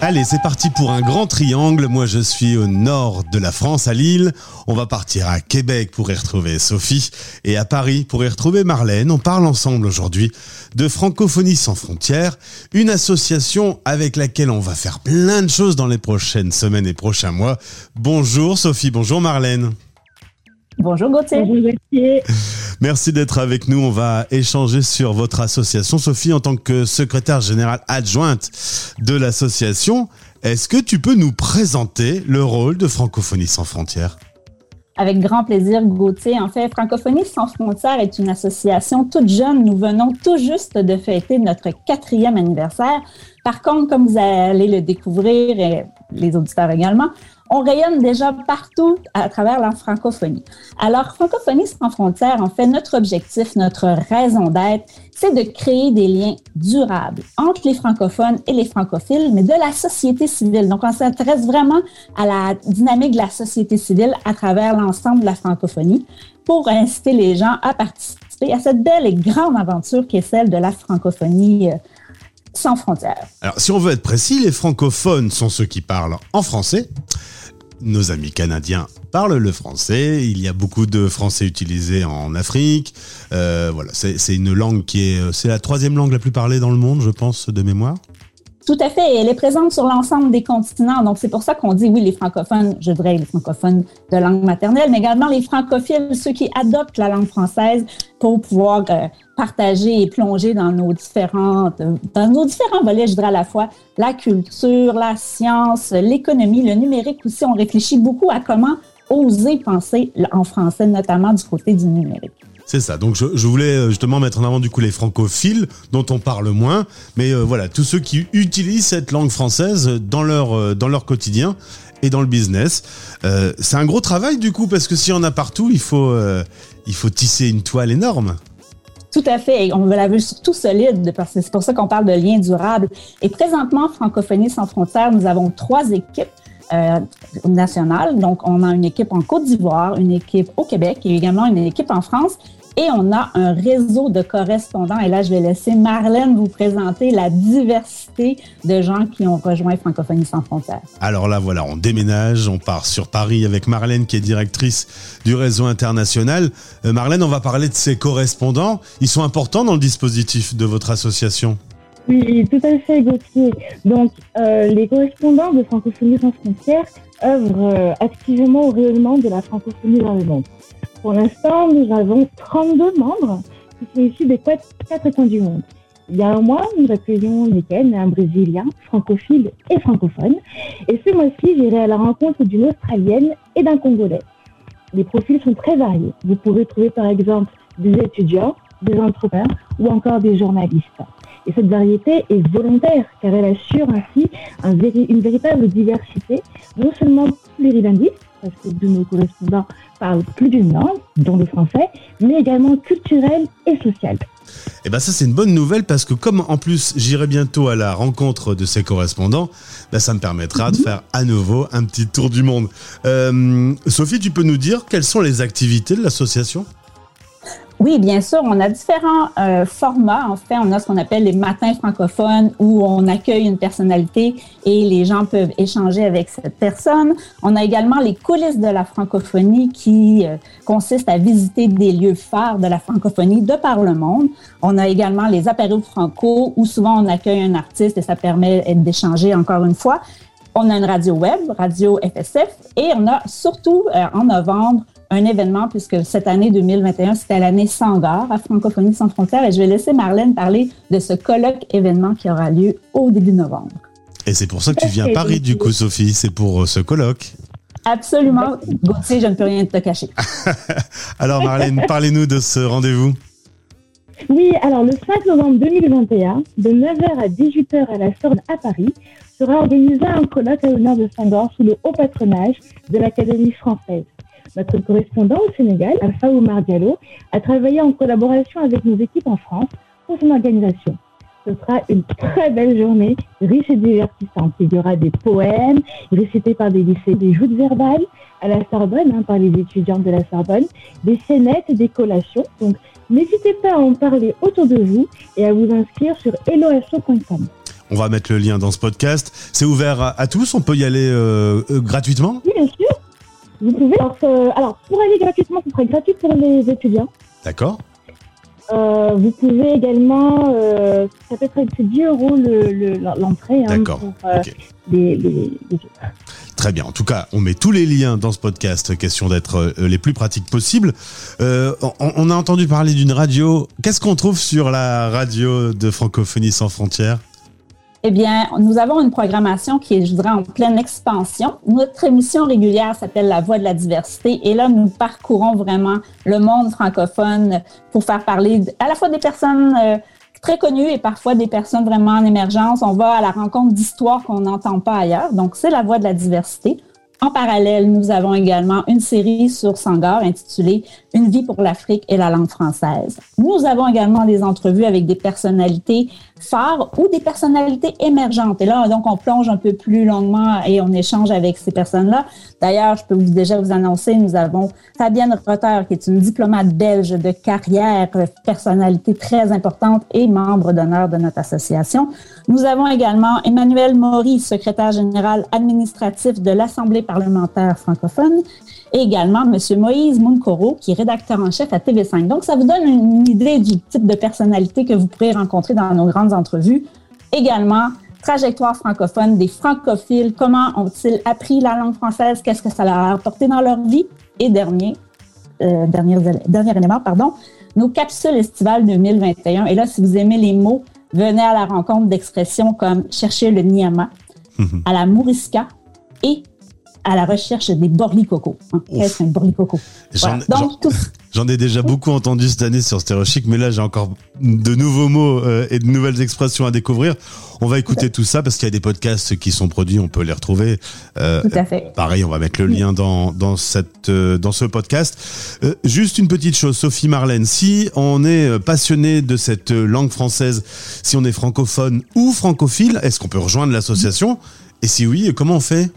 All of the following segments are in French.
Allez, c'est parti pour un grand triangle. Moi, je suis au nord de la France, à Lille. On va partir à Québec pour y retrouver Sophie et à Paris pour y retrouver Marlène. On parle ensemble aujourd'hui de Francophonie sans frontières, une association avec laquelle on va faire plein de choses dans les prochaines semaines et prochains mois. Bonjour Sophie, bonjour Marlène. Bonjour Gauthier. Bonjour Gauthier. Merci d'être avec nous. On va échanger sur votre association. Sophie, en tant que secrétaire générale adjointe de l'association, est-ce que tu peux nous présenter le rôle de Francophonie sans frontières? Avec grand plaisir, Gauthier. En fait, Francophonie sans frontières est une association toute jeune. Nous venons tout juste de fêter notre quatrième anniversaire. Par contre, comme vous allez le découvrir, et les auditeurs également, on rayonne déjà partout à travers la francophonie. Alors, Francophonie sans frontières, en fait, notre objectif, notre raison d'être, c'est de créer des liens durables entre les francophones et les francophiles, mais de la société civile. Donc, on s'intéresse vraiment à la dynamique de la société civile à travers l'ensemble de la francophonie pour inciter les gens à participer à cette belle et grande aventure qui est celle de la francophonie euh, sans frontières. Alors, si on veut être précis, les francophones sont ceux qui parlent en français, nos amis canadiens parlent le français. Il y a beaucoup de français utilisés en Afrique. Euh, voilà, c'est une langue qui est, c'est la troisième langue la plus parlée dans le monde, je pense, de mémoire. Tout à fait. Elle est présente sur l'ensemble des continents. Donc, c'est pour ça qu'on dit, oui, les francophones, je dirais les francophones de langue maternelle, mais également les francophiles, ceux qui adoptent la langue française pour pouvoir euh, partager et plonger dans nos différentes, dans nos différents volets, je dirais à la fois la culture, la science, l'économie, le numérique aussi. On réfléchit beaucoup à comment oser penser en français, notamment du côté du numérique. C'est ça. Donc je, voulais euh, justement mettre en avant du coup les francophiles dont on parle moins, mais euh, voilà tous ceux qui utilisent cette langue française dans leur euh, dans leur quotidien et dans le business. C'est un gros travail du coup parce que si on a partout, il faut il faut tisser une toile énorme. Tout à fait. Et on veut la vue surtout solide parce que c'est pour ça qu'on parle de liens durables. Et présentement, Francophonie sans frontières, nous avons trois équipes. Euh, nationales. Donc, on a une équipe en Côte d'Ivoire, une équipe au Québec et également une équipe en France. Et on a un réseau de correspondants. Et là, je vais laisser Marlène vous présenter la diversité de gens qui ont rejoint Francophonie sans frontières. Alors là, voilà, on déménage, on part sur Paris avec Marlène qui est directrice du réseau international. Euh, Marlène, on va parler de ces correspondants. Ils sont importants dans le dispositif de votre association? Oui, tout à fait, Gauthier. Donc, euh, les correspondants de Francophonie sans frontières œuvrent euh, activement au rayonnement de la francophonie dans le monde. Pour l'instant, nous avons 32 membres qui sont issus des quatre coins du monde. Il y a un mois, nous accueillons Ken, un Brésilien, francophile et francophone. Et ce mois-ci, j'irai à la rencontre d'une Australienne et d'un Congolais. Les profils sont très variés. Vous pourrez trouver par exemple des étudiants, des entrepreneurs ou encore des journalistes. Et cette variété est volontaire car elle assure ainsi une véritable diversité, non seulement plurilinguiste, parce que de nos correspondants parlent plus d'une langue, dont le français, mais également culturelle et sociale. Et eh ben ça c'est une bonne nouvelle parce que comme en plus j'irai bientôt à la rencontre de ces correspondants, ben ça me permettra de faire à nouveau un petit tour du monde. Euh, Sophie, tu peux nous dire quelles sont les activités de l'association? Oui, bien sûr, on a différents euh, formats. En fait, on a ce qu'on appelle les matins francophones où on accueille une personnalité et les gens peuvent échanger avec cette personne. On a également les coulisses de la francophonie qui euh, consistent à visiter des lieux phares de la francophonie de par le monde. On a également les apéros franco où souvent on accueille un artiste et ça permet d'échanger encore une fois. On a une radio web, Radio FSF, et on a surtout euh, en novembre un événement, puisque cette année 2021, c'était l'année Sangar à Francophonie sans frontières. Et je vais laisser Marlène parler de ce colloque événement qui aura lieu au début novembre. Et c'est pour ça que tu viens à Paris, du coup, Sophie. C'est pour euh, ce colloque. Absolument. Gauthier, je ne peux rien te cacher. alors, Marlène, parlez-nous de ce rendez-vous. Oui, alors le 5 novembre 2021, de 9h à 18h à la Sorne à Paris, sera organisé un colloque à l'honneur de Sangor sous le haut patronage de l'Académie française. Notre correspondant au Sénégal, Alpha Oumar Diallo, a travaillé en collaboration avec nos équipes en France pour son organisation. ce sera une très belle journée, riche et divertissante. Il y aura des poèmes récités par des lycées, des joutes verbales à la Sorbonne, hein, par les étudiants de la Sorbonne, des scénettes et des collations. Donc, n'hésitez pas à en parler autour de vous et à vous inscrire sur helloasso.com. On va mettre le lien dans ce podcast. C'est ouvert à, à tous, on peut y aller euh, euh, gratuitement? Oui, bien sûr. Vous pouvez. Alors, euh, alors, pour aller gratuitement, ce sera gratuit pour les étudiants. D'accord Euh, vous pouvez également, euh, ça peut être c'est 10 euros le- le- l'entrée hein, D'accord. pour euh, ok. les, les, les Très bien. En tout cas, on met tous les liens dans ce podcast, question d'être les plus pratiques possibles. On, on a entendu parler d'une radio. Qu'est-ce qu'on trouve sur la radio de Francophonie sans frontières? Eh bien, nous avons une programmation qui est, je dirais, en pleine expansion. Notre émission régulière s'appelle La Voix de la diversité et là, nous parcourons vraiment le monde francophone pour faire parler à la fois des personnes euh, très connues et parfois des personnes vraiment en émergence. On va à la rencontre d'histoires qu'on n'entend pas ailleurs. Donc, c'est La Voix de la diversité. En parallèle, nous avons également une série sur Sangar intitulée Une vie pour l'Afrique et la langue française. Nous avons également des entrevues avec des personnalités phares ou des personnalités émergentes. Et là, donc, on plonge un peu plus longuement et on échange avec ces personnes-là. D'ailleurs, je peux déjà vous annoncer, nous avons Fabienne Rotter, qui est une diplomate belge de carrière, personnalité très importante et membre d'honneur de notre association. Nous avons également Emmanuel Maury, secrétaire général administratif de l'Assemblée parlementaire francophone, et également M. Moïse Munkoro, qui est rédacteur en chef à TV5. Donc, ça vous donne une idée du type de personnalité que vous pourrez rencontrer dans nos grandes entrevues. Également, trajectoire francophone des francophiles, comment ont-ils appris la langue française, qu'est-ce que ça leur a apporté dans leur vie? Et dernier, euh, dernier, dernier élément, pardon, nos capsules estivales 2021. Et là, si vous aimez les mots, venez à la rencontre d'expressions comme chercher le niama, à la mourisca et à la recherche des borlicocos. Hein. Qu'est-ce qu'un borlicoco? Voilà. Donc, tout, J'en ai déjà beaucoup entendu cette année sur Stéréo Chic, mais là j'ai encore de nouveaux mots euh, et de nouvelles expressions à découvrir. On va écouter tout ça parce qu'il y a des podcasts qui sont produits, on peut les retrouver. Euh, tout à fait. Pareil, on va mettre le lien dans, dans, cette, euh, dans ce podcast. Juste une petite chose, Sophie Marlène, si on est passionné de cette langue française, si on est francophone ou francophile, est-ce qu'on peut rejoindre l'association? Et si oui, comment on fait?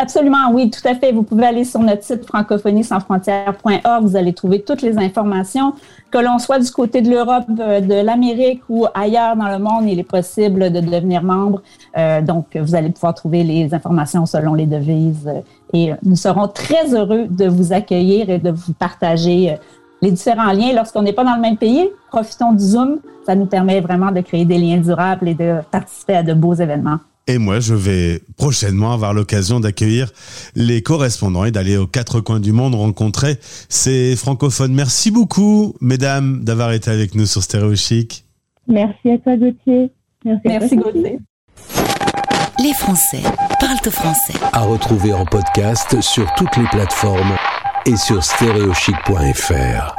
Absolument, oui, tout à fait. Vous pouvez aller sur notre site francophonie-sans-frontières.org. Vous allez trouver toutes les informations. Que l'on soit du côté de l'Europe, euh, de l'Amérique ou ailleurs dans le monde, il est possible de devenir membre. Euh, donc, vous allez pouvoir trouver les informations selon les devises. euh, et nous serons très heureux de vous accueillir et de vous partager euh, les différents liens. Lorsqu'on n'est pas dans le même pays, profitons du Zoom. Ça nous permet vraiment de créer des liens durables et de participer à de beaux événements. Et moi, je vais prochainement avoir l'occasion d'accueillir les correspondants et d'aller aux quatre coins du monde rencontrer ces francophones. Merci beaucoup, mesdames, d'avoir été avec nous sur Stéréo Chic. Merci à toi, Gauthier. Merci, toi. Gauthier. Les Français parlent au français. À retrouver en podcast sur toutes les plateformes et sur stéréochic.fr.